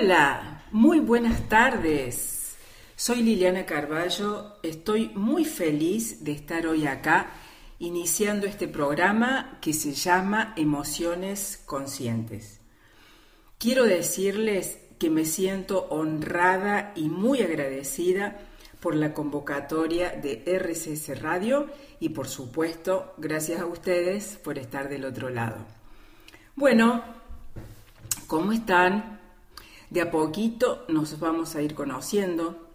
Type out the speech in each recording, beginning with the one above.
Hola, muy buenas tardes. Soy Liliana Carballo. Estoy muy feliz de estar hoy acá iniciando este programa que se llama Emociones Conscientes. Quiero decirles que me siento honrada y muy agradecida por la convocatoria de RCS Radio y por supuesto gracias a ustedes por estar del otro lado. Bueno, ¿cómo están? De a poquito nos vamos a ir conociendo.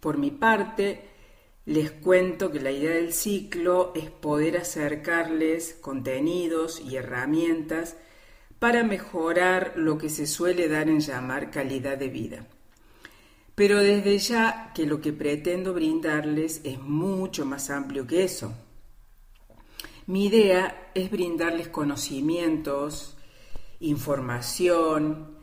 Por mi parte, les cuento que la idea del ciclo es poder acercarles contenidos y herramientas para mejorar lo que se suele dar en llamar calidad de vida. Pero desde ya que lo que pretendo brindarles es mucho más amplio que eso. Mi idea es brindarles conocimientos, información,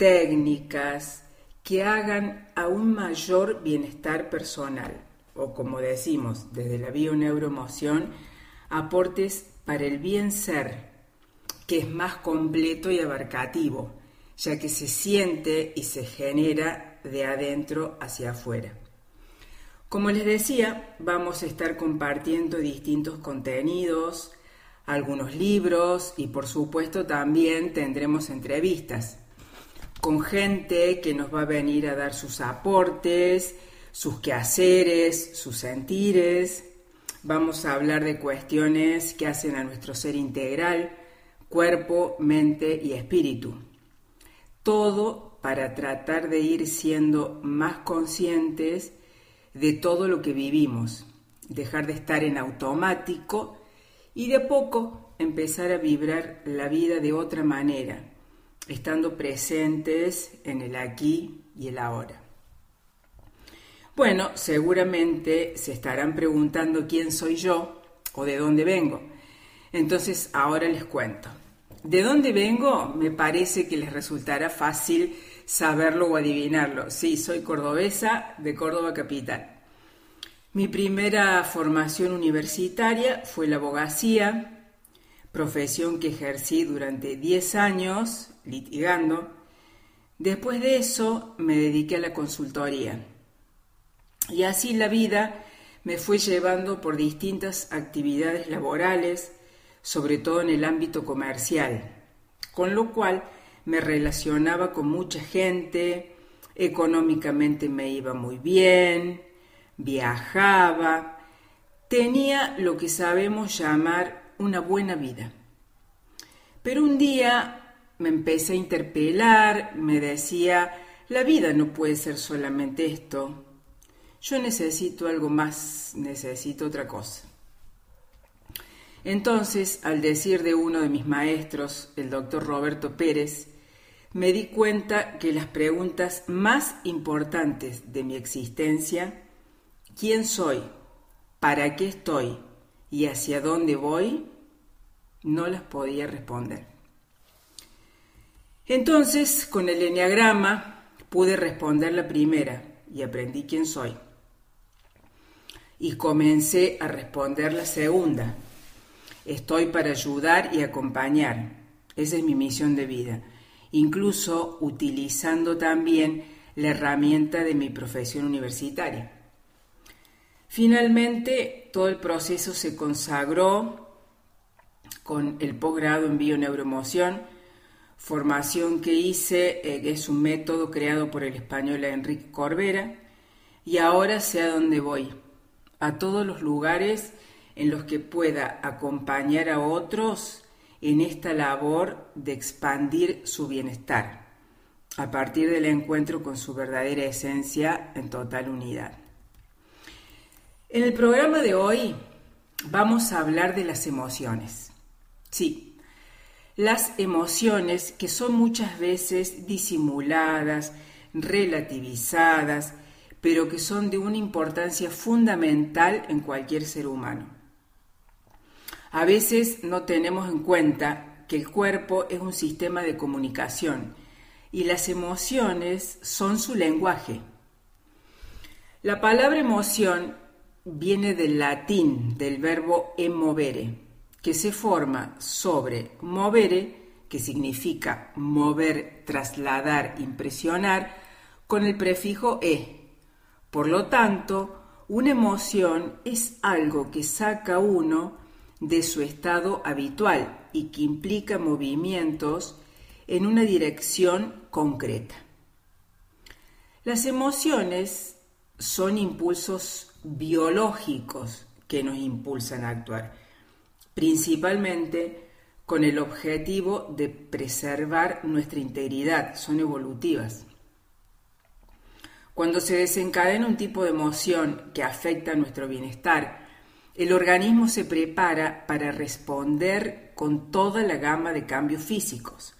técnicas que hagan a un mayor bienestar personal, o como decimos desde la bioneuroemoción, aportes para el bien ser, que es más completo y abarcativo, ya que se siente y se genera de adentro hacia afuera. Como les decía, vamos a estar compartiendo distintos contenidos, algunos libros y por supuesto también tendremos entrevistas con gente que nos va a venir a dar sus aportes, sus quehaceres, sus sentires. Vamos a hablar de cuestiones que hacen a nuestro ser integral, cuerpo, mente y espíritu. Todo para tratar de ir siendo más conscientes de todo lo que vivimos, dejar de estar en automático y de poco empezar a vibrar la vida de otra manera, estando presentes en el aquí y el ahora. Bueno, seguramente se estarán preguntando quién soy yo o de dónde vengo. Entonces ahora les cuento. ¿De dónde vengo? Me parece que les resultará fácil saberlo o adivinarlo. Sí, soy cordobesa de Córdoba Capital. Mi primera formación universitaria fue la abogacía, profesión que ejercí durante 10 años litigando. Después de eso me dediqué a la consultoría. Y así la vida me fue llevando por distintas actividades laborales, sobre todo en el ámbito comercial, con lo cual me relacionaba con mucha gente, económicamente me iba muy bien, viajaba, tenía lo que sabemos llamar una buena vida. Pero un día me empecé a interpelar, me decía, la vida no puede ser solamente esto, yo necesito algo más, necesito otra cosa. Entonces, al decir de uno de mis maestros, el doctor Roberto Pérez, me di cuenta que las preguntas más importantes de mi existencia, ¿quién soy? ¿Para qué estoy? ¿Y hacia dónde voy? No las podía responder. Entonces, con el enneagrama pude responder la primera y aprendí quién soy. Y comencé a responder la segunda. Estoy para ayudar y acompañar. Esa es mi misión de vida incluso utilizando también la herramienta de mi profesión universitaria. Finalmente, todo el proceso se consagró con el posgrado en bioneuroemoción, formación que hice, eh, es un método creado por el español Enrique Corbera, y ahora sé a voy, a todos los lugares en los que pueda acompañar a otros en esta labor de expandir su bienestar a partir del encuentro con su verdadera esencia en total unidad. En el programa de hoy vamos a hablar de las emociones. Sí, las emociones que son muchas veces disimuladas, relativizadas, pero que son de una importancia fundamental en cualquier ser humano. A veces no tenemos en cuenta que el cuerpo es un sistema de comunicación y las emociones son su lenguaje. La palabra emoción viene del latín, del verbo emovere, que se forma sobre movere, que significa mover, trasladar, impresionar, con el prefijo e. Por lo tanto, una emoción es algo que saca uno de su estado habitual y que implica movimientos en una dirección concreta. Las emociones son impulsos biológicos que nos impulsan a actuar, principalmente con el objetivo de preservar nuestra integridad, son evolutivas. Cuando se desencadena un tipo de emoción que afecta nuestro bienestar, el organismo se prepara para responder con toda la gama de cambios físicos.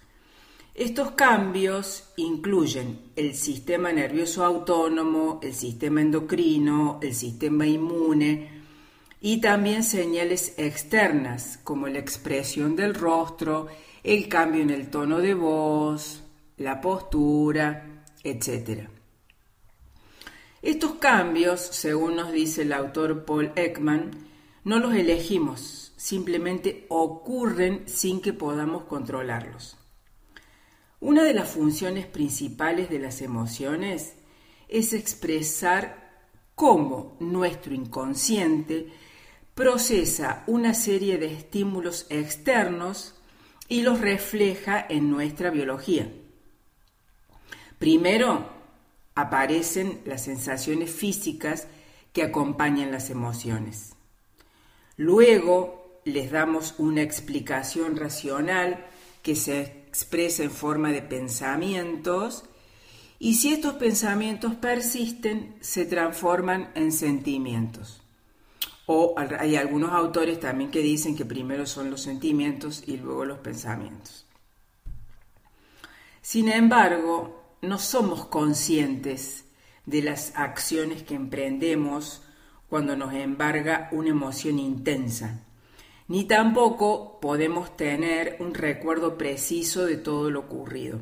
Estos cambios incluyen el sistema nervioso autónomo, el sistema endocrino, el sistema inmune y también señales externas como la expresión del rostro, el cambio en el tono de voz, la postura, etc. Estos cambios, según nos dice el autor Paul Ekman, no los elegimos, simplemente ocurren sin que podamos controlarlos. Una de las funciones principales de las emociones es expresar cómo nuestro inconsciente procesa una serie de estímulos externos y los refleja en nuestra biología. Primero aparecen las sensaciones físicas que acompañan las emociones. Luego les damos una explicación racional que se expresa en forma de pensamientos y si estos pensamientos persisten se transforman en sentimientos. O hay algunos autores también que dicen que primero son los sentimientos y luego los pensamientos. Sin embargo, no somos conscientes de las acciones que emprendemos cuando nos embarga una emoción intensa, ni tampoco podemos tener un recuerdo preciso de todo lo ocurrido.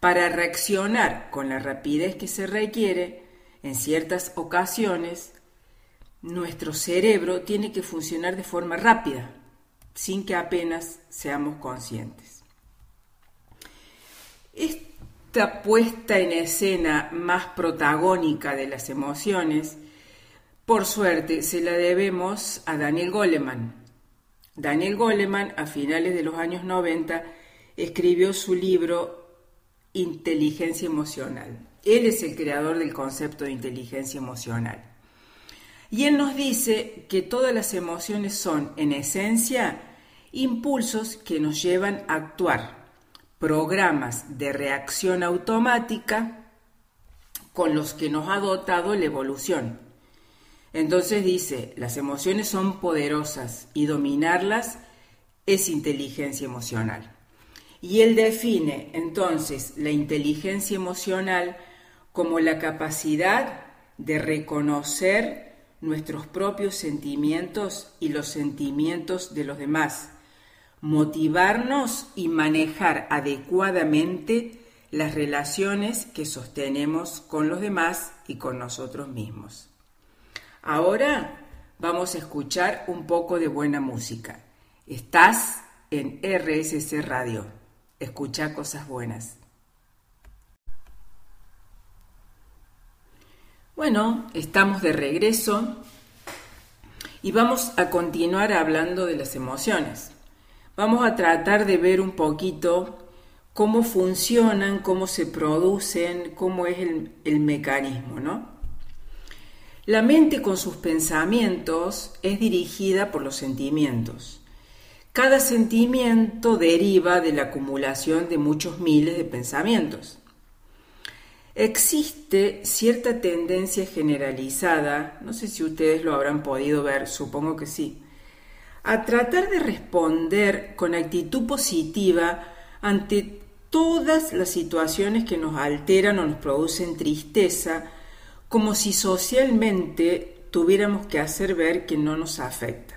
Para reaccionar con la rapidez que se requiere, en ciertas ocasiones, nuestro cerebro tiene que funcionar de forma rápida, sin que apenas seamos conscientes. Esta puesta en escena más protagónica de las emociones por suerte, se la debemos a Daniel Goleman. Daniel Goleman, a finales de los años 90, escribió su libro Inteligencia Emocional. Él es el creador del concepto de inteligencia emocional. Y él nos dice que todas las emociones son, en esencia, impulsos que nos llevan a actuar, programas de reacción automática con los que nos ha dotado la evolución. Entonces dice, las emociones son poderosas y dominarlas es inteligencia emocional. Y él define entonces la inteligencia emocional como la capacidad de reconocer nuestros propios sentimientos y los sentimientos de los demás, motivarnos y manejar adecuadamente las relaciones que sostenemos con los demás y con nosotros mismos. Ahora vamos a escuchar un poco de buena música. Estás en RSC Radio. Escucha cosas buenas. Bueno, estamos de regreso y vamos a continuar hablando de las emociones. Vamos a tratar de ver un poquito cómo funcionan, cómo se producen, cómo es el, el mecanismo, ¿no? La mente con sus pensamientos es dirigida por los sentimientos. Cada sentimiento deriva de la acumulación de muchos miles de pensamientos. Existe cierta tendencia generalizada, no sé si ustedes lo habrán podido ver, supongo que sí, a tratar de responder con actitud positiva ante todas las situaciones que nos alteran o nos producen tristeza como si socialmente tuviéramos que hacer ver que no nos afecta.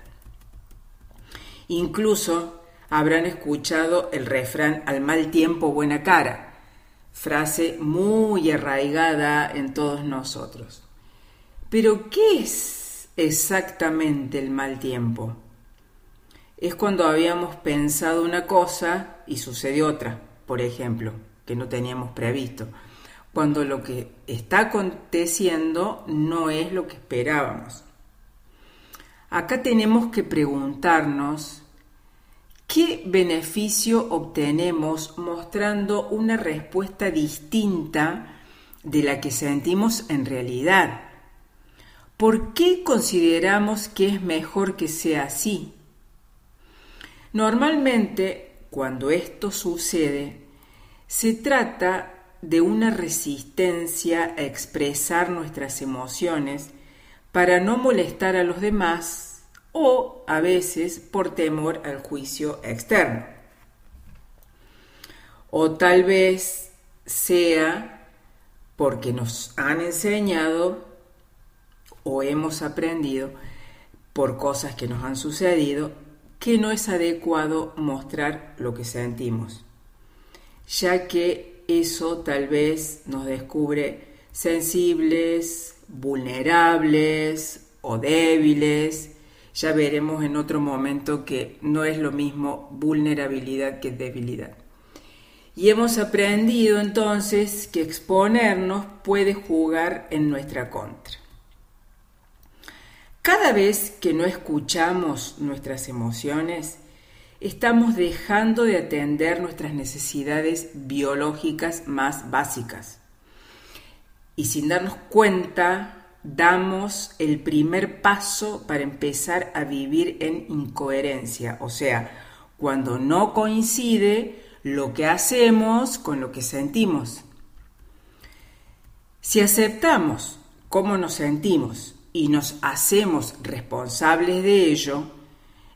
Incluso habrán escuchado el refrán al mal tiempo buena cara, frase muy arraigada en todos nosotros. Pero, ¿qué es exactamente el mal tiempo? es cuando habíamos pensado una cosa y sucede otra, por ejemplo, que no teníamos previsto, cuando lo que está aconteciendo no es lo que esperábamos. Acá tenemos que preguntarnos qué beneficio obtenemos mostrando una respuesta distinta de la que sentimos en realidad. ¿Por qué consideramos que es mejor que sea así? Normalmente, cuando esto sucede, se trata de una resistencia a expresar nuestras emociones para no molestar a los demás o a veces por temor al juicio externo. O tal vez sea porque nos han enseñado o hemos aprendido por cosas que nos han sucedido que no es adecuado mostrar lo que sentimos, ya que eso tal vez nos descubre sensibles, vulnerables o débiles. Ya veremos en otro momento que no es lo mismo vulnerabilidad que debilidad. Y hemos aprendido entonces que exponernos puede jugar en nuestra contra. Cada vez que no escuchamos nuestras emociones, estamos dejando de atender nuestras necesidades biológicas más básicas y sin darnos cuenta damos el primer paso para empezar a vivir en incoherencia, o sea, cuando no coincide lo que hacemos con lo que sentimos. Si aceptamos cómo nos sentimos y nos hacemos responsables de ello,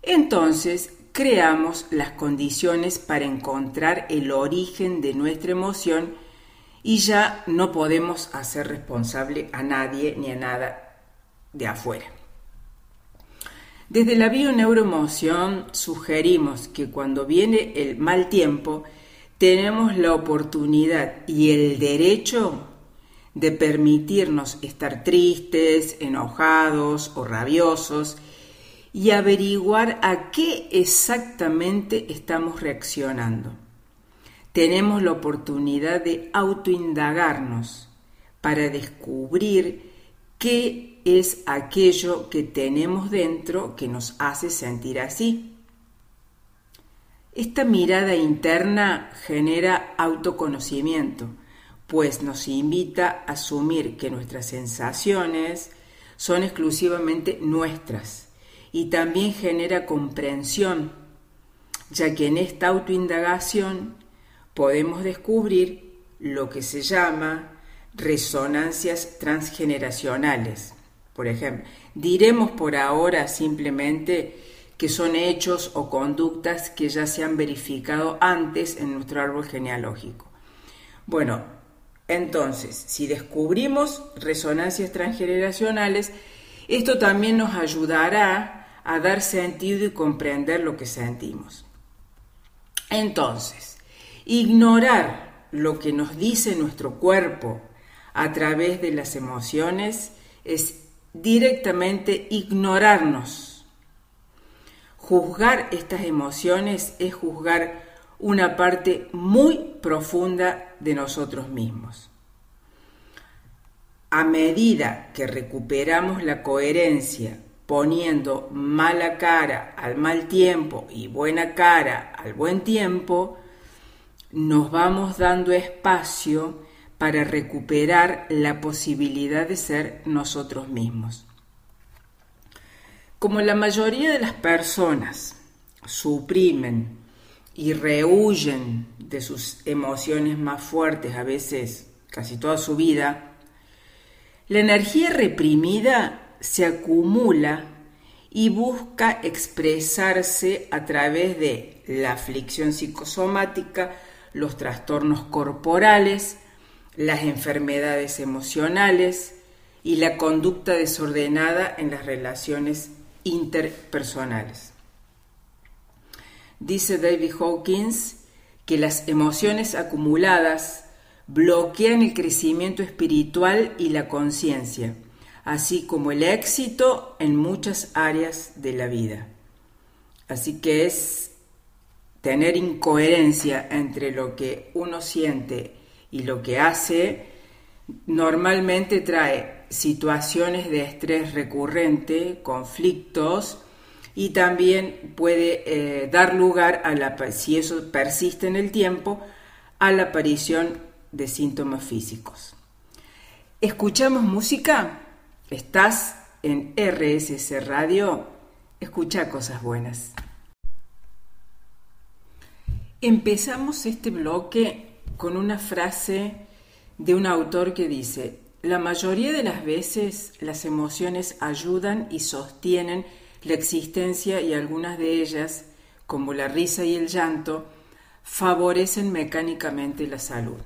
entonces creamos las condiciones para encontrar el origen de nuestra emoción y ya no podemos hacer responsable a nadie ni a nada de afuera. Desde la bioneuroemoción sugerimos que cuando viene el mal tiempo, tenemos la oportunidad y el derecho de permitirnos estar tristes, enojados o rabiosos y averiguar a qué exactamente estamos reaccionando tenemos la oportunidad de autoindagarnos para descubrir qué es aquello que tenemos dentro que nos hace sentir así. Esta mirada interna genera autoconocimiento, pues nos invita a asumir que nuestras sensaciones son exclusivamente nuestras y también genera comprensión, ya que en esta autoindagación podemos descubrir lo que se llama resonancias transgeneracionales. Por ejemplo, diremos por ahora simplemente que son hechos o conductas que ya se han verificado antes en nuestro árbol genealógico. Bueno, entonces, si descubrimos resonancias transgeneracionales, esto también nos ayudará a dar sentido y comprender lo que sentimos. Entonces, Ignorar lo que nos dice nuestro cuerpo a través de las emociones es directamente ignorarnos. Juzgar estas emociones es juzgar una parte muy profunda de nosotros mismos. A medida que recuperamos la coherencia poniendo mala cara al mal tiempo y buena cara al buen tiempo, nos vamos dando espacio para recuperar la posibilidad de ser nosotros mismos. Como la mayoría de las personas suprimen y rehuyen de sus emociones más fuertes, a veces casi toda su vida, la energía reprimida se acumula y busca expresarse a través de la aflicción psicosomática, los trastornos corporales, las enfermedades emocionales y la conducta desordenada en las relaciones interpersonales. Dice David Hawkins que las emociones acumuladas bloquean el crecimiento espiritual y la conciencia, así como el éxito en muchas áreas de la vida. Así que es tener incoherencia entre lo que uno siente y lo que hace, normalmente trae situaciones de estrés recurrente, conflictos, y también puede eh, dar lugar, a la, si eso persiste en el tiempo, a la aparición de síntomas físicos. ¿Escuchamos música? ¿Estás en RSC Radio? Escucha cosas buenas. Empezamos este bloque con una frase de un autor que dice, la mayoría de las veces las emociones ayudan y sostienen la existencia y algunas de ellas, como la risa y el llanto, favorecen mecánicamente la salud.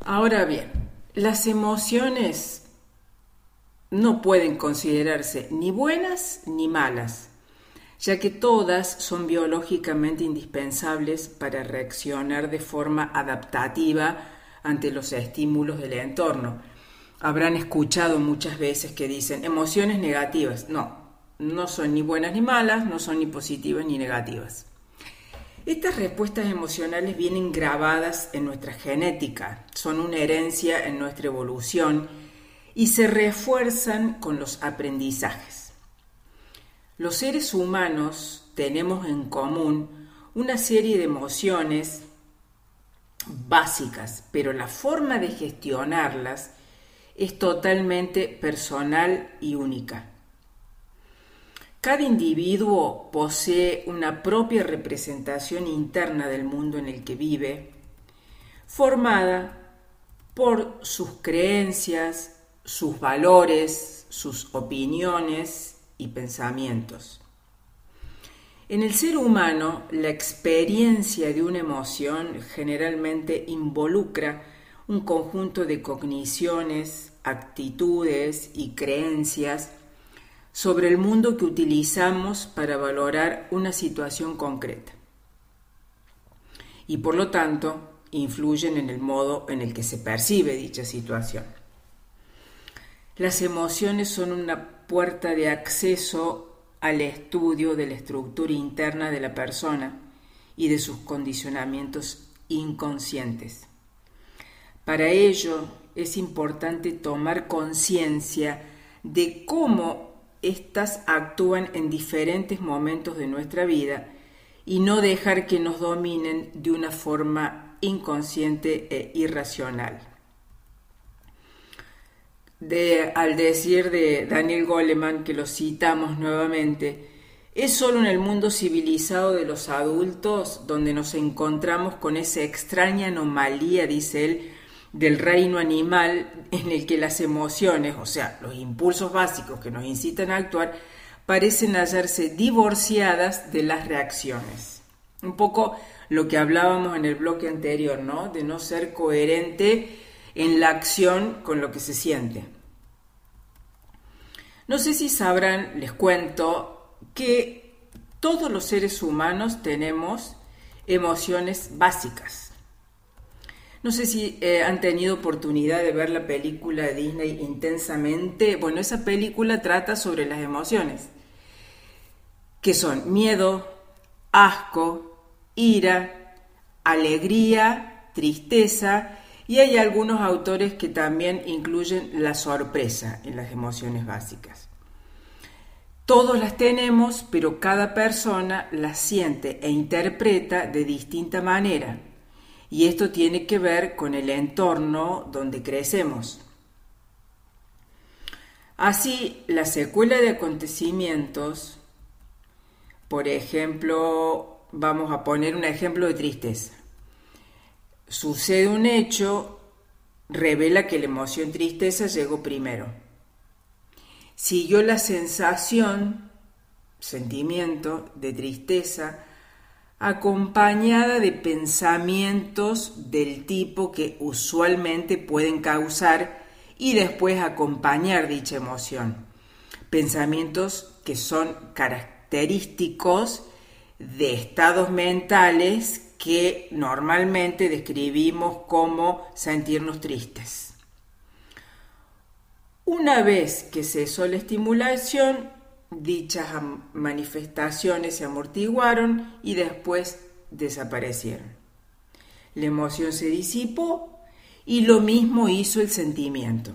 Ahora bien, las emociones no pueden considerarse ni buenas ni malas, ya que todas son biológicamente indispensables para reaccionar de forma adaptativa ante los estímulos del entorno habrán escuchado muchas veces que dicen emociones negativas. No, no son ni buenas ni malas, no son ni positivas ni negativas. Estas respuestas emocionales vienen grabadas en nuestra genética, son una herencia en nuestra evolución y se refuerzan con los aprendizajes. Los seres humanos tenemos en común una serie de emociones básicas, pero la forma de gestionarlas es totalmente personal y única. Cada individuo posee una propia representación interna del mundo en el que vive, formada por sus creencias, sus valores, sus opiniones y pensamientos. En el ser humano, la experiencia de una emoción generalmente involucra un conjunto de cogniciones, actitudes y creencias sobre el mundo que utilizamos para valorar una situación concreta. Y por lo tanto, influyen en el modo en el que se percibe dicha situación. Las emociones son una puerta de acceso al estudio de la estructura interna de la persona y de sus condicionamientos inconscientes. Para ello es importante tomar conciencia de cómo éstas actúan en diferentes momentos de nuestra vida y no dejar que nos dominen de una forma inconsciente e irracional. al decir de Daniel Goleman, que lo citamos nuevamente, es solo en el mundo civilizado de los adultos donde nos encontramos con esa extraña anomalía, dice él, del reino animal en el que las emociones, o sea, los impulsos básicos que nos incitan a actuar, parecen hallarse divorciadas de las reacciones. Un poco lo que hablábamos en el bloque anterior, ¿no? De no ser coherente en la acción con lo que se siente. No sé si sabrán, les cuento, que todos los seres humanos tenemos emociones básicas no sé si eh, han tenido oportunidad de ver la película Disney intensamente. Bueno, esa película trata sobre las emociones, que son miedo, asco, ira, alegría, tristeza, y hay algunos autores que también incluyen la sorpresa en las emociones básicas. Todos las tenemos, pero cada persona las siente e interpreta de distinta manera y esto tiene que ver con el entorno donde crecemos. Así, la secuela de acontecimientos, por ejemplo, vamos a poner un ejemplo de tristeza. Sucede un hecho, revela que la emoción tristeza llegó primero. Siguió la sensación, sentimiento de tristeza, acompañada de pensamientos del tipo que usualmente pueden causar y después acompañar dicha emoción. Pensamientos que son característicos de estados mentales que normalmente describimos como sentirnos tristes. Una vez que cesó la estimulación, dichas manifestaciones se amortiguaron y después desaparecieron. La emoción se disipó y lo mismo hizo el sentimiento.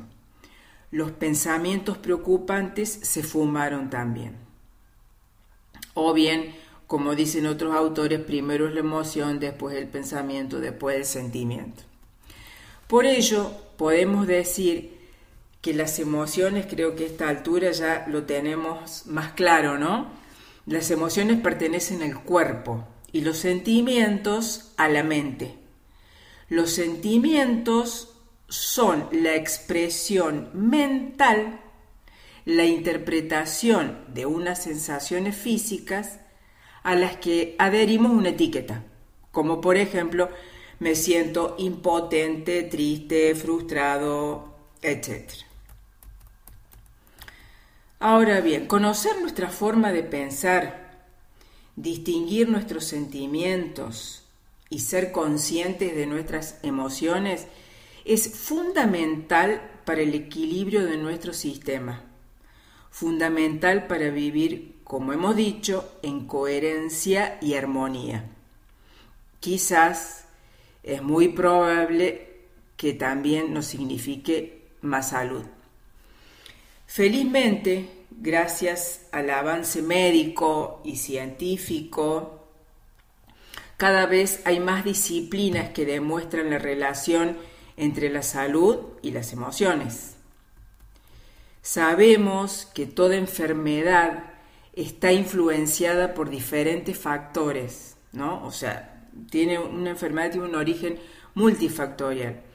Los pensamientos preocupantes se fumaron también. O bien, como dicen otros autores, primero es la emoción, después el pensamiento, después el sentimiento. Por ello, podemos decir que las emociones, creo que a esta altura ya lo tenemos más claro, ¿no? Las emociones pertenecen al cuerpo y los sentimientos a la mente. Los sentimientos son la expresión mental, la interpretación de unas sensaciones físicas a las que adherimos una etiqueta, como por ejemplo me siento impotente, triste, frustrado, etc. Ahora bien, conocer nuestra forma de pensar, distinguir nuestros sentimientos y ser conscientes de nuestras emociones es fundamental para el equilibrio de nuestro sistema, fundamental para vivir, como hemos dicho, en coherencia y armonía. Quizás es muy probable que también nos signifique más salud. Felizmente, gracias al avance médico y científico, cada vez hay más disciplinas que demuestran la relación entre la salud y las emociones. Sabemos que toda enfermedad está influenciada por diferentes factores, ¿no? O sea, tiene una enfermedad tiene un origen multifactorial.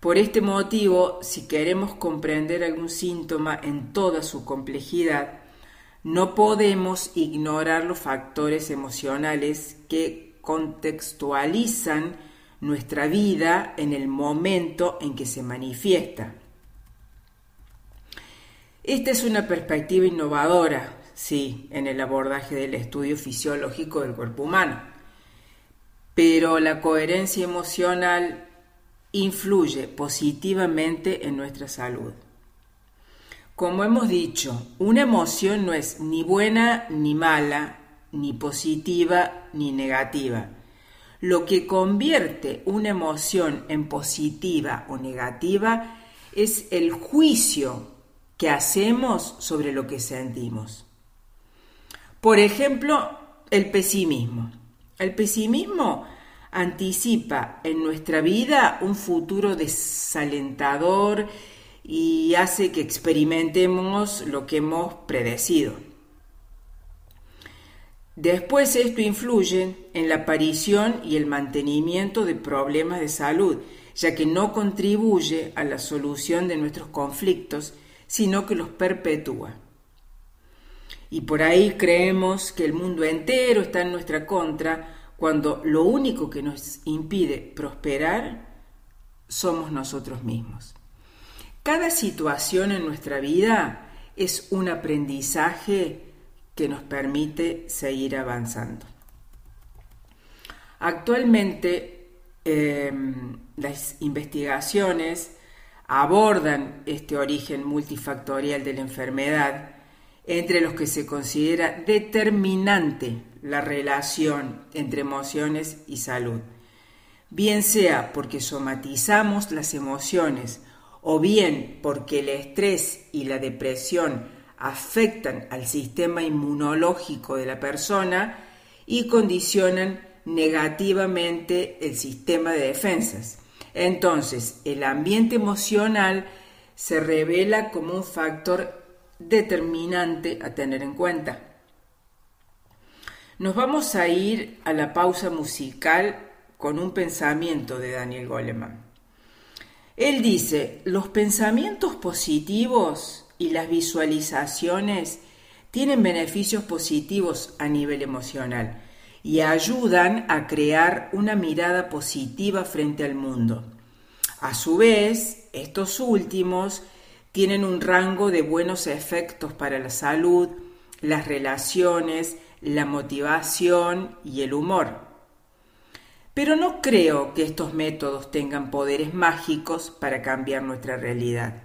Por este motivo, si queremos comprender algún síntoma en toda su complejidad, no podemos ignorar los factores emocionales que contextualizan nuestra vida en el momento en que se manifiesta. Esta es una perspectiva innovadora, sí, en el abordaje del estudio fisiológico del cuerpo humano, pero la coherencia emocional influye positivamente en nuestra salud. Como hemos dicho, una emoción no es ni buena ni mala, ni positiva ni negativa. Lo que convierte una emoción en positiva o negativa es el juicio que hacemos sobre lo que sentimos. Por ejemplo, el pesimismo. El pesimismo anticipa en nuestra vida un futuro desalentador y hace que experimentemos lo que hemos predecido. Después esto influye en la aparición y el mantenimiento de problemas de salud, ya que no contribuye a la solución de nuestros conflictos, sino que los perpetúa. Y por ahí creemos que el mundo entero está en nuestra contra, cuando lo único que nos impide prosperar somos nosotros mismos. Cada situación en nuestra vida es un aprendizaje que nos permite seguir avanzando. Actualmente em, las investigaciones abordan este origen multifactorial de la enfermedad, entre los que se considera determinante la relación entre emociones y salud, bien sea porque somatizamos las emociones o bien porque el estrés y la depresión afectan al sistema inmunológico de la persona y condicionan negativamente el sistema de defensas. Entonces, el ambiente emocional se revela como un factor determinante a tener en cuenta. Nos vamos a ir a la pausa musical con un pensamiento de Daniel Goleman. Él dice, los pensamientos positivos y las visualizaciones tienen beneficios positivos a nivel emocional y ayudan a crear una mirada positiva frente al mundo. A su vez, estos últimos tienen un rango de buenos efectos para la salud, las relaciones, la motivación y el humor. Pero no creo que estos métodos tengan poderes mágicos para cambiar nuestra realidad.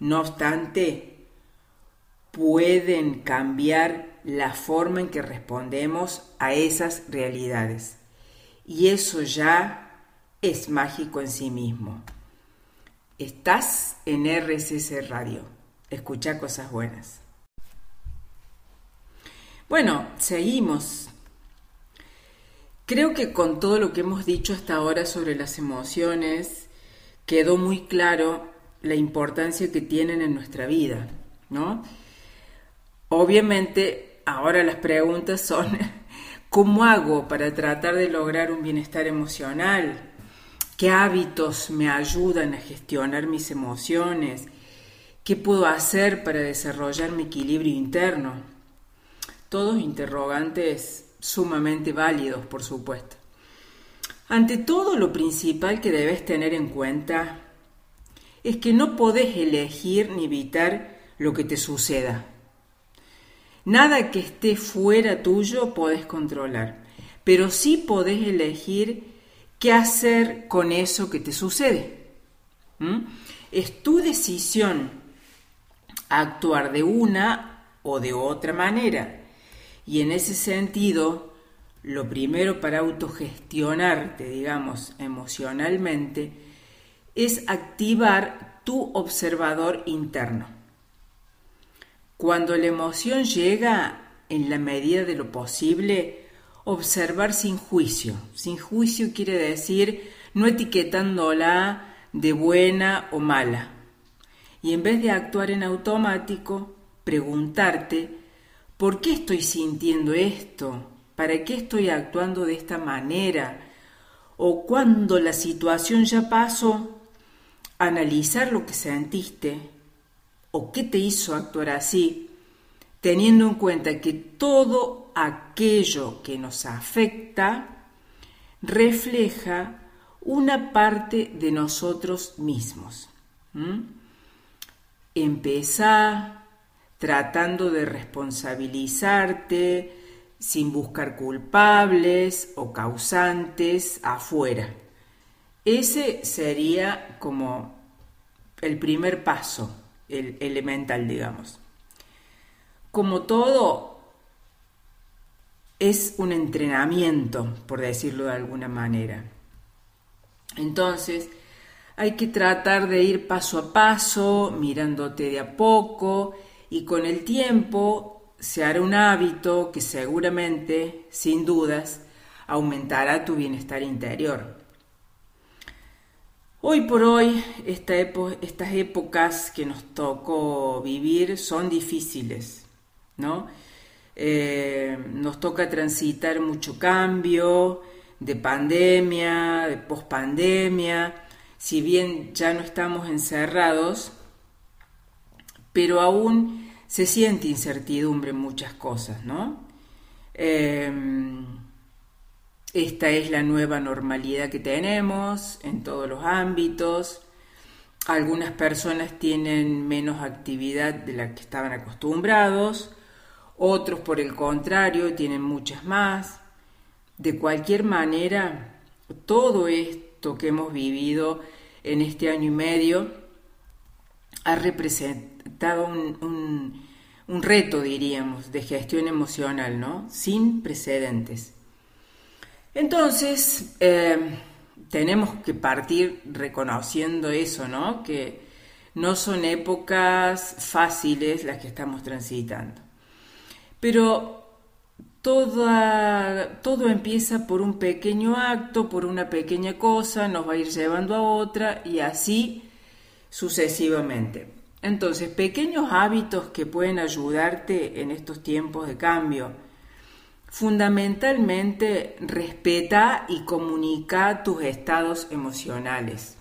No obstante, pueden cambiar la forma en que respondemos a esas realidades. Y eso ya es mágico en sí mismo. Estás en RSS Radio. Escucha cosas buenas. Bueno, seguimos. Creo que con todo lo que hemos dicho hasta ahora sobre las emociones, quedó muy claro la importancia que tienen en nuestra vida, ¿no? Obviamente, ahora las preguntas son, ¿cómo hago para tratar de lograr un bienestar emocional? ¿Qué hábitos me ayudan a gestionar mis emociones? ¿Qué puedo hacer para desarrollar mi equilibrio interno? Todos interrogantes sumamente válidos, por supuesto. Ante todo, lo principal que debes tener en cuenta es que no podés elegir ni evitar lo que te suceda. Nada que esté fuera tuyo podés controlar, pero sí podés elegir qué hacer con eso que te sucede. ¿Mm? Es tu decisión actuar de una o de otra manera. Y en ese sentido, lo primero para autogestionarte, digamos, emocionalmente, es activar tu observador interno. Cuando la emoción llega, en la medida de lo posible, observar sin juicio. Sin juicio quiere decir no etiquetándola de buena o mala. Y en vez de actuar en automático, preguntarte, ¿por qué estoy sintiendo esto? ¿Para qué estoy actuando de esta manera? O cuando la situación ya pasó, analizar lo que sentiste o qué te hizo actuar así, teniendo en cuenta que todo aquello que nos afecta refleja una parte de nosotros mismos. Empezá tratando de responsabilizarte sin buscar culpables o causantes afuera. Ese sería como el primer paso, el elemental, digamos. Como todo, es un entrenamiento, por decirlo de alguna manera. Entonces, hay que tratar de ir paso a paso, mirándote de a poco, y con el tiempo se hará un hábito que seguramente, sin dudas, aumentará tu bienestar interior. Hoy por hoy, estas épocas que nos tocó vivir son difíciles, ¿no? Eh, nos toca transitar mucho cambio de pandemia, de pospandemia, si bien ya no estamos encerrados, pero aún se siente incertidumbre en muchas cosas, ¿no? Eh, esta es la nueva normalidad que tenemos en todos los ámbitos. Algunas personas tienen menos actividad de la que estaban acostumbrados, otros, por el contrario, tienen muchas más. De cualquier manera, todo esto que hemos vivido en este año y medio ha representado un, reto, diríamos, de gestión emocional, ¿no? Sin precedentes. Entonces, eh, tenemos que partir reconociendo eso, ¿no? Que no son épocas fáciles las que estamos transitando. Pero todo empieza por un pequeño acto, por una pequeña cosa, nos va a ir llevando a otra y así sucesivamente. Entonces, pequeños hábitos que pueden ayudarte en estos tiempos de cambio. Fundamentalmente, respeta y comunica tus estados emocionales.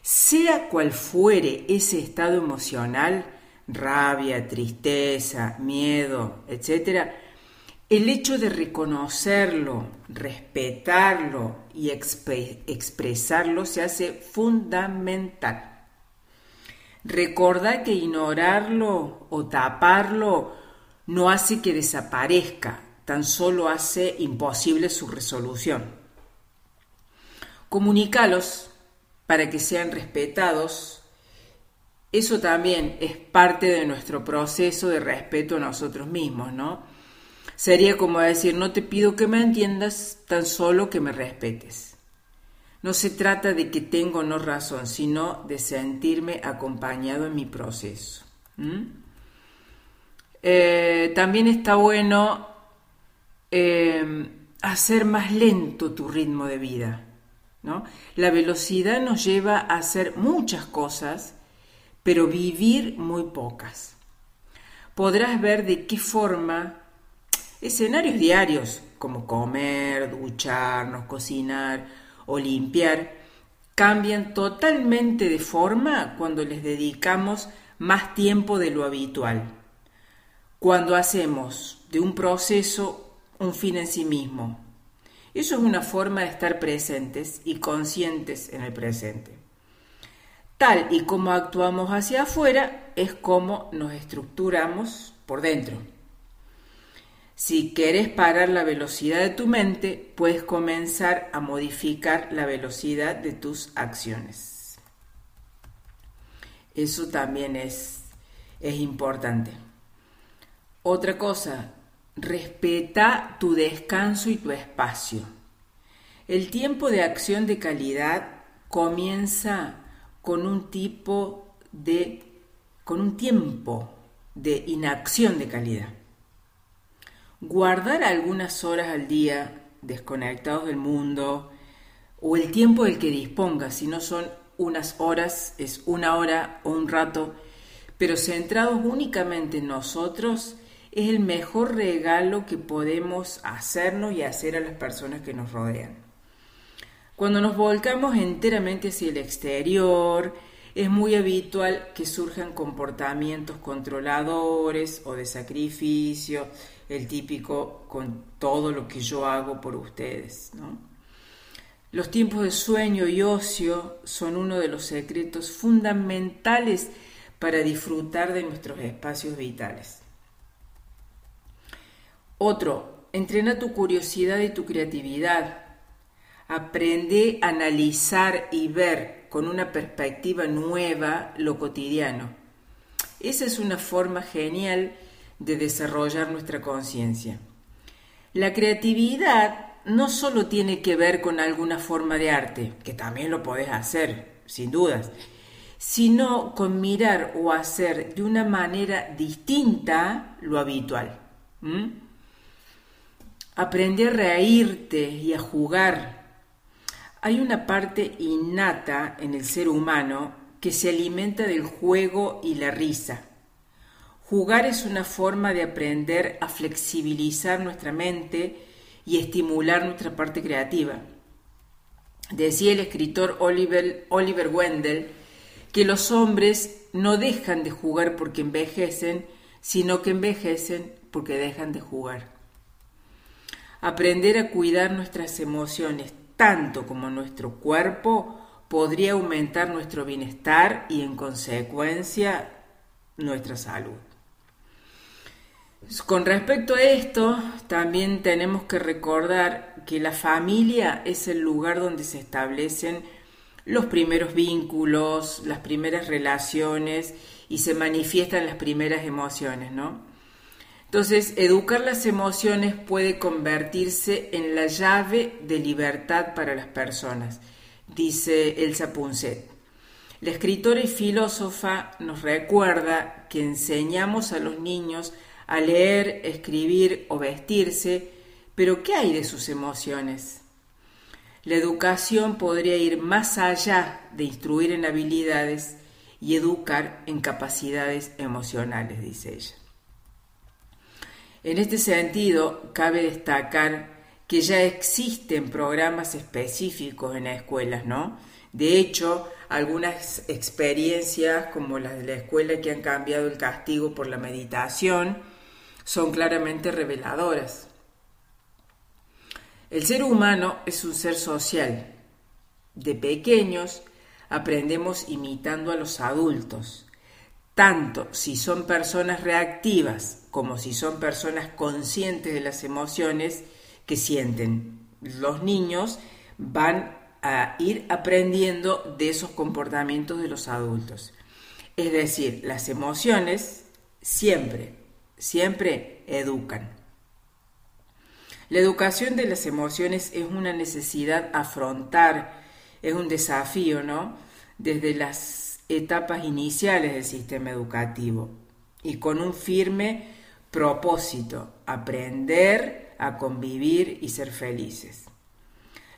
Sea cual fuere ese estado emocional, rabia, tristeza, miedo, etc., el hecho de reconocerlo, respetarlo y expresarlo se hace fundamental. Recuerda que ignorarlo o taparlo no hace que desaparezca, tan solo hace imposible su resolución. Comunícalos para que sean respetados eso también es parte de nuestro proceso de respeto a nosotros mismos, ¿no? Sería como decir, no te pido que me entiendas, tan solo que me respetes. No se trata de que tengo o no razón, sino de sentirme acompañado en mi proceso. Eh, también está bueno eh, hacer más lento tu ritmo de vida. ¿no? La velocidad nos lleva a hacer muchas cosas, pero vivir muy pocas. Podrás ver de qué forma escenarios diarios, como comer, ducharnos, cocinar o limpiar, cambian totalmente de forma cuando les dedicamos más tiempo de lo habitual, cuando hacemos de un proceso un fin en sí mismo. Eso es una forma de estar presentes y conscientes en el presente. Y como actuamos hacia afuera es como nos estructuramos por dentro. Si quieres parar la velocidad de tu mente, puedes comenzar a modificar la velocidad de tus acciones. Eso también es, es importante. Otra cosa, respeta tu descanso y tu espacio. El tiempo de acción de calidad comienza con un tipo de con un tiempo de inacción de calidad. Guardar algunas horas al día desconectados del mundo o el tiempo del que dispongas, si no son unas horas, es una hora o un rato, pero centrados únicamente en nosotros, es el mejor regalo que podemos hacernos y hacer a las personas que nos rodean. Cuando nos volcamos enteramente hacia el exterior, es muy habitual que surjan comportamientos controladores o de sacrificio, el típico con todo lo que yo hago por ustedes. Los tiempos de sueño y ocio son uno de los secretos fundamentales para disfrutar de nuestros espacios vitales. Otro, entrena tu curiosidad y tu creatividad. Aprende a analizar y ver con una perspectiva nueva lo cotidiano. Esa es una forma genial de desarrollar nuestra conciencia. La creatividad no solo tiene que ver con alguna forma de arte, que también lo podés hacer, sin dudas, sino con mirar o hacer de una manera distinta lo habitual. Aprende a reírte y a jugar hay una parte innata en el ser humano que se alimenta del juego y la risa. Jugar es una forma de aprender a flexibilizar nuestra mente y estimular nuestra parte creativa. Decía el escritor Oliver, Oliver Wendell que los hombres no dejan de jugar porque envejecen, sino que envejecen porque dejan de jugar. Aprender a cuidar nuestras emociones tanto como nuestro cuerpo, podría aumentar nuestro bienestar y en consecuencia nuestra salud. Con respecto a esto, también tenemos que recordar que la familia es el lugar donde se establecen los primeros vínculos, las primeras relaciones y se manifiestan las primeras emociones, ¿no? Entonces, educar las emociones puede convertirse en la llave de libertad para las personas, dice Elsa Punset. La escritora y filósofa nos recuerda que enseñamos a los niños a leer, escribir o vestirse, pero ¿qué hay de sus emociones? La educación podría ir más allá de instruir en habilidades y educar en capacidades emocionales, dice ella. En este sentido, cabe destacar que ya existen programas específicos en las escuelas, ¿no? De hecho, algunas experiencias como las de la escuela que han cambiado el castigo por la meditación son claramente reveladoras. El ser humano es un ser social. De pequeños aprendemos imitando a los adultos tanto si son personas reactivas como si son personas conscientes de las emociones que sienten. Los niños van a ir aprendiendo de esos comportamientos de los adultos. Es decir, las emociones siempre, siempre educan. La educación de las emociones es una necesidad afrontar, es un desafío, ¿no? Desde las etapas iniciales del sistema educativo y con un firme propósito, aprender a convivir y ser felices.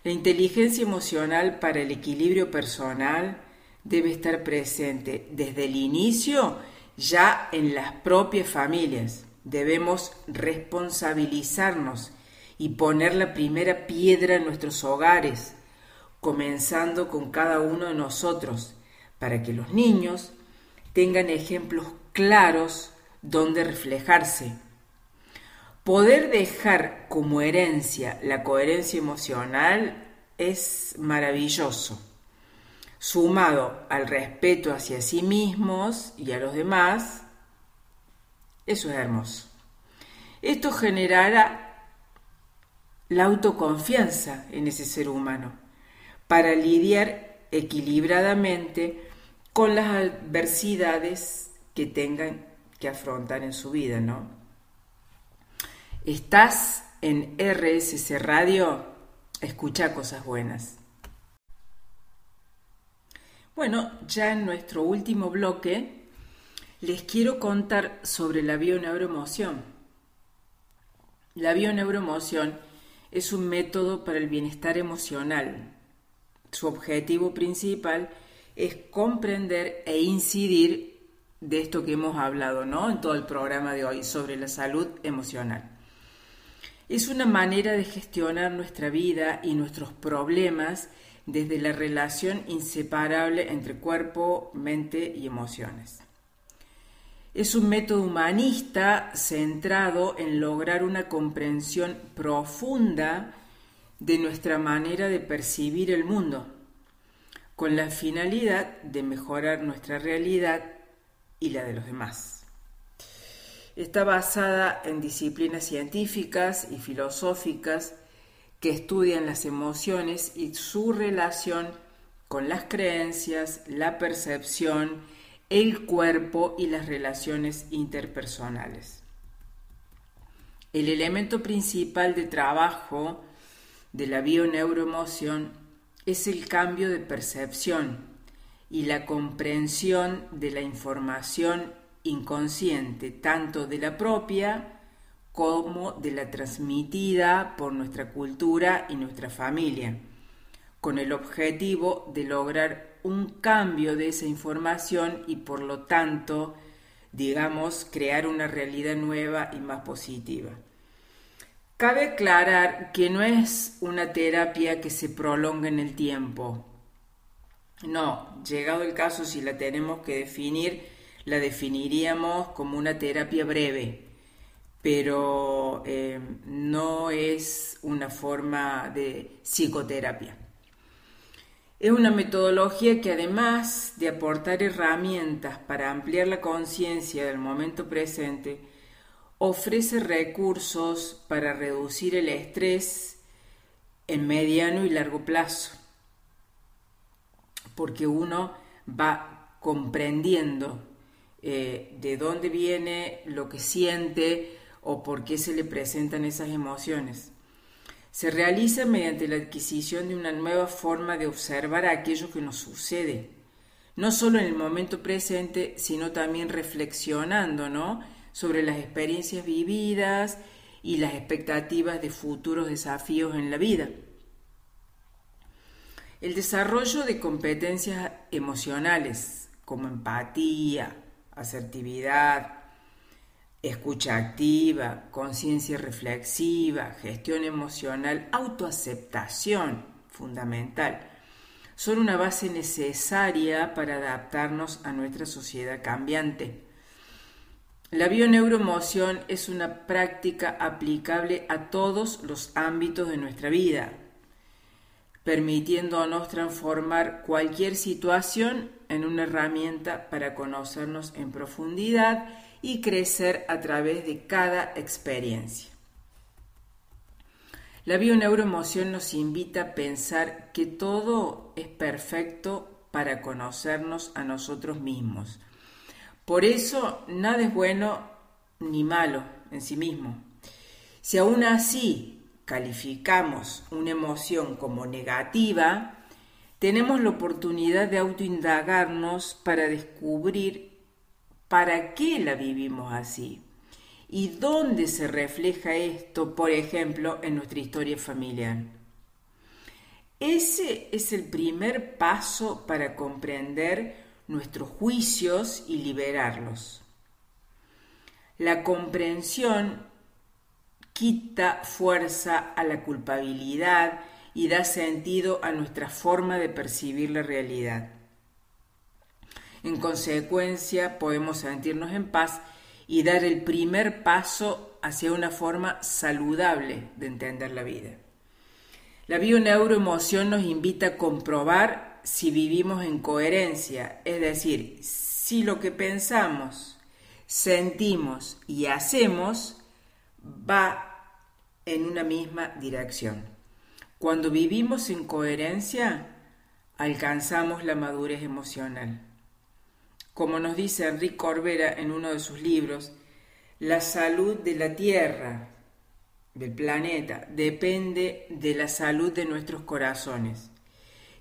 La inteligencia emocional para el equilibrio personal debe estar presente desde el inicio ya en las propias familias. Debemos responsabilizarnos y poner la primera piedra en nuestros hogares, comenzando con cada uno de nosotros, para que los niños tengan ejemplos claros donde reflejarse. Poder dejar como herencia la coherencia emocional es maravilloso. Sumado al respeto hacia sí mismos y a los demás, eso es hermoso. Esto generará la autoconfianza en ese ser humano para lidiar equilibradamente con las adversidades que tengan que afrontar en su vida, ¿no? Estás en RSC Radio, escucha cosas buenas. Bueno, ya en nuestro último bloque les quiero contar sobre la bioneuroemoción. La bioneuroemoción es un método para el bienestar emocional. Su objetivo principal es comprender e incidir de esto que hemos hablado ¿no? en todo el programa de hoy sobre la salud emocional. Es una manera de gestionar nuestra vida y nuestros problemas desde la relación inseparable entre cuerpo, mente y emociones. Es un método humanista centrado en lograr una comprensión profunda de nuestra manera de percibir el mundo, con la finalidad de mejorar nuestra realidad y la de los demás. Está basada en disciplinas científicas y filosóficas que estudian las emociones y su relación con las creencias, la percepción, el cuerpo y las relaciones interpersonales. El elemento principal de trabajo de la bioneuroemoción es el cambio de percepción y la comprensión de la información inconsciente, tanto de la propia como de la transmitida por nuestra cultura y nuestra familia, con el objetivo de lograr un cambio de esa información y por lo tanto, digamos, crear una realidad nueva y más positiva. Cabe aclarar que no es una terapia que se prolonga en el tiempo, no, llegado el caso, si la tenemos que definir, la definiríamos como una terapia breve, pero eh, no es una forma de psicoterapia. Es una metodología que además de aportar herramientas para ampliar la conciencia del momento presente, ofrece recursos para reducir el estrés en mediano y largo plazo porque uno va comprendiendo eh, de dónde viene lo que siente o por qué se le presentan esas emociones. Se realiza mediante la adquisición de una nueva forma de observar aquello que nos sucede, no solo en el momento presente, sino también reflexionando ¿no? Sobre las experiencias vividas y las expectativas de futuros desafíos en la vida. El desarrollo de competencias emocionales como empatía, asertividad, escucha activa, conciencia reflexiva, gestión emocional, autoaceptación, fundamental, son una base necesaria para adaptarnos a nuestra sociedad cambiante. La bioneuroemoción es una práctica aplicable a todos los ámbitos de nuestra vida, permitiéndonos transformar cualquier situación en una herramienta para conocernos en profundidad y crecer a través de cada experiencia. La bioneuroemoción nos invita a pensar que todo es perfecto para conocernos a nosotros mismos Por eso nada es bueno ni malo en sí mismo. Si aún así calificamos una emoción como negativa, tenemos la oportunidad de autoindagarnos para descubrir para qué la vivimos así y dónde se refleja esto, por ejemplo, en nuestra historia familiar. Ese es el primer paso para comprender nuestros juicios y liberarlos. La comprensión quita fuerza a la culpabilidad y da sentido a nuestra forma de percibir la realidad. En consecuencia, podemos sentirnos en paz y dar el primer paso hacia una forma saludable de entender la vida. La bioneuroemoción nos invita a comprobar si vivimos en coherencia, es decir, si lo que pensamos, sentimos y hacemos va en una misma dirección. Cuando vivimos en coherencia, alcanzamos la madurez emocional. Como nos dice Enrique Corbera en uno de sus libros, la salud de la Tierra, del planeta, depende de la salud de nuestros corazones.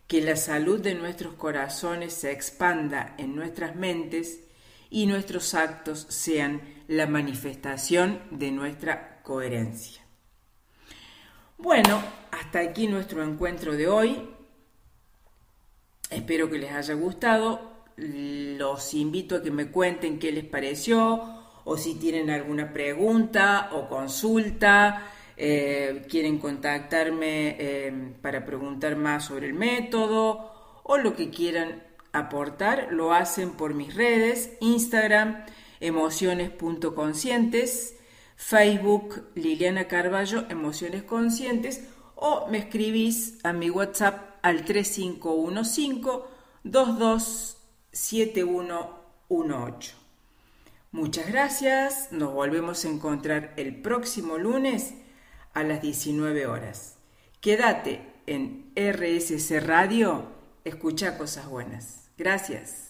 Que la salud de nuestros corazones se expanda en nuestras mentes y nuestros actos sean la manifestación de nuestra coherencia. Bueno, hasta aquí nuestro encuentro de hoy. Espero que les haya gustado. Los invito a que me cuenten qué les pareció o si tienen alguna pregunta o consulta. Eh, quieren contactarme eh, para preguntar más sobre el método o lo que quieran aportar, lo hacen por mis redes, Instagram, emociones.conscientes, Facebook, Liliana Carballo, Emociones Conscientes, o me escribís a mi WhatsApp al 3515 227118. Muchas gracias, nos volvemos a encontrar el próximo lunes a las 19 horas. Quédate en RSC Radio, escucha cosas buenas. Gracias.